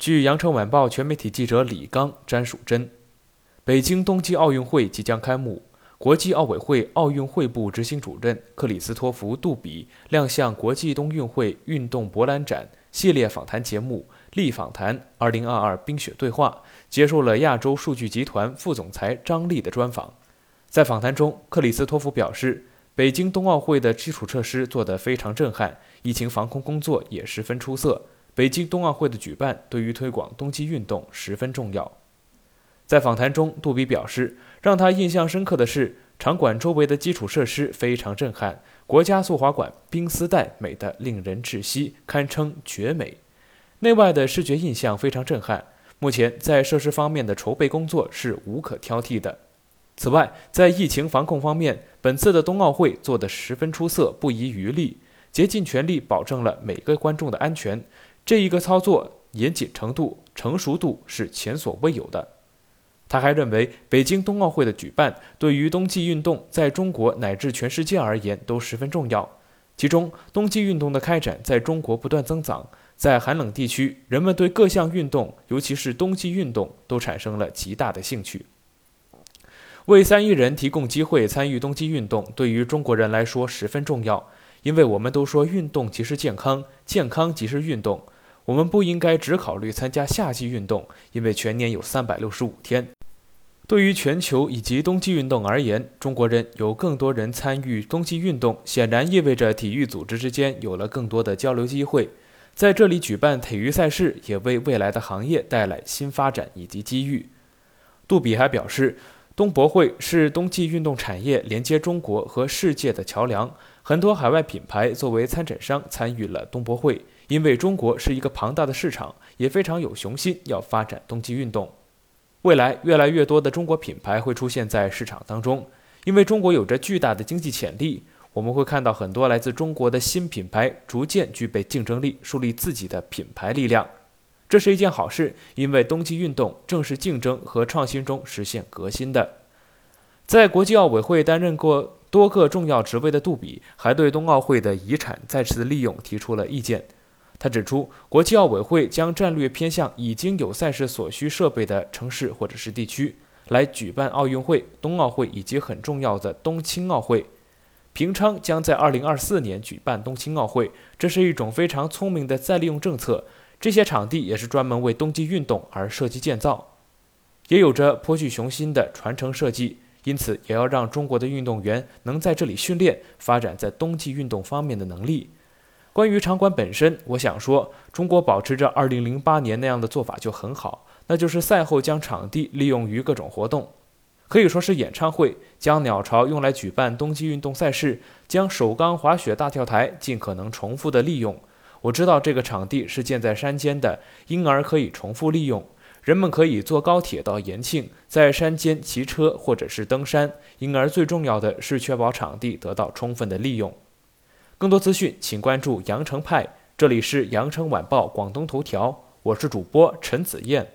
据羊城晚报全媒体记者李刚、詹淑珍，北京冬季奥运会即将开幕，国际奥委会奥运会部执行主任克里斯托弗·杜比亮相国际冬运会运动博览展系列访谈节目《力访谈2022冰雪对话》，接受了亚洲数据集团副总裁张力的专访。在访谈中，克里斯托弗表示。北京冬奥会的基础设施做得非常震撼，疫情防控工作也十分出色。北京冬奥会的举办对于推广冬季运动十分重要。在访谈中，杜比表示，让他印象深刻的是场馆周围的基础设施非常震撼，国家速滑馆冰丝带美得令人窒息，堪称绝美。内外的视觉印象非常震撼。目前在设施方面的筹备工作是无可挑剔的。此外，在疫情防控方面，本次的冬奥会做得十分出色，不遗余力，竭尽全力保证了每个观众的安全。这一个操作严谨程度、成熟度是前所未有的。他还认为，北京冬奥会的举办对于冬季运动在中国乃至全世界而言都十分重要。其中，冬季运动的开展在中国不断增长，在寒冷地区，人们对各项运动，尤其是冬季运动，都产生了极大的兴趣。为三亿人提供机会参与冬季运动，对于中国人来说十分重要。因为我们都说运动即是健康，健康即是运动。我们不应该只考虑参加夏季运动，因为全年有三百六十五天。对于全球以及冬季运动而言，中国人有更多人参与冬季运动，显然意味着体育组织之间有了更多的交流机会。在这里举办体育赛事，也为未来的行业带来新发展以及机遇。杜比还表示。冬博会是冬季运动产业连接中国和世界的桥梁，很多海外品牌作为参展商参与了冬博会，因为中国是一个庞大的市场，也非常有雄心要发展冬季运动。未来越来越多的中国品牌会出现在市场当中，因为中国有着巨大的经济潜力，我们会看到很多来自中国的新品牌逐渐具备竞争力，树立自己的品牌力量。这是一件好事，因为冬季运动正是竞争和创新中实现革新的。在国际奥委会担任过多个重要职位的杜比，还对冬奥会的遗产再次利用提出了意见。他指出，国际奥委会将战略偏向已经有赛事所需设备的城市或者是地区，来举办奥运会、冬奥会以及很重要的冬青奥会。平昌将在2024年举办冬青奥会，这是一种非常聪明的再利用政策。这些场地也是专门为冬季运动而设计建造，也有着颇具雄心的传承设计，因此也要让中国的运动员能在这里训练，发展在冬季运动方面的能力。关于场馆本身，我想说，中国保持着2008年那样的做法就很好，那就是赛后将场地利用于各种活动，可以说是演唱会，将鸟巢用来举办冬季运动赛事，将首钢滑雪大跳台尽可能重复的利用。我知道这个场地是建在山间的，因而可以重复利用。人们可以坐高铁到延庆，在山间骑车或者是登山。因而最重要的是确保场地得到充分的利用。更多资讯，请关注羊城派。这里是羊城晚报广东头条，我是主播陈子燕。